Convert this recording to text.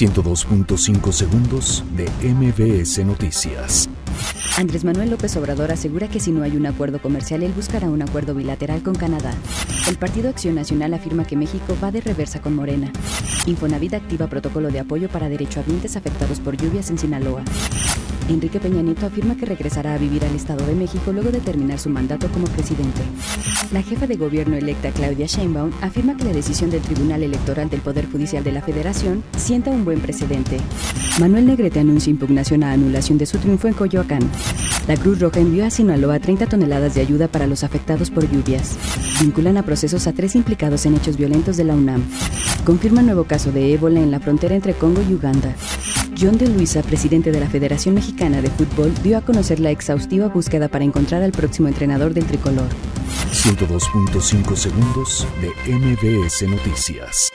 102.5 segundos de MBS Noticias. Andrés Manuel López Obrador asegura que si no hay un acuerdo comercial, él buscará un acuerdo bilateral con Canadá. El Partido Acción Nacional afirma que México va de reversa con Morena. Infonavit activa protocolo de apoyo para derechohabientes afectados por lluvias en Sinaloa. Enrique Peña Nieto afirma que regresará a vivir al Estado de México luego de terminar su mandato como presidente. La jefa de gobierno electa Claudia Sheinbaum afirma que la decisión del Tribunal Electoral del Poder Judicial de la Federación sienta un buen precedente. Manuel Negrete anuncia impugnación a anulación de su triunfo en Coyoacán. La Cruz Roja envió a Sinaloa 30 toneladas de ayuda para los afectados por lluvias. Vinculan a procesos a tres implicados en hechos violentos de la UNAM. Confirma nuevo caso de ébola en la frontera entre Congo y Uganda. John de Luisa, presidente de la Federación Mexicana de Fútbol, dio a conocer la exhaustiva búsqueda para encontrar al próximo entrenador del tricolor. 102.5 segundos de MBS Noticias.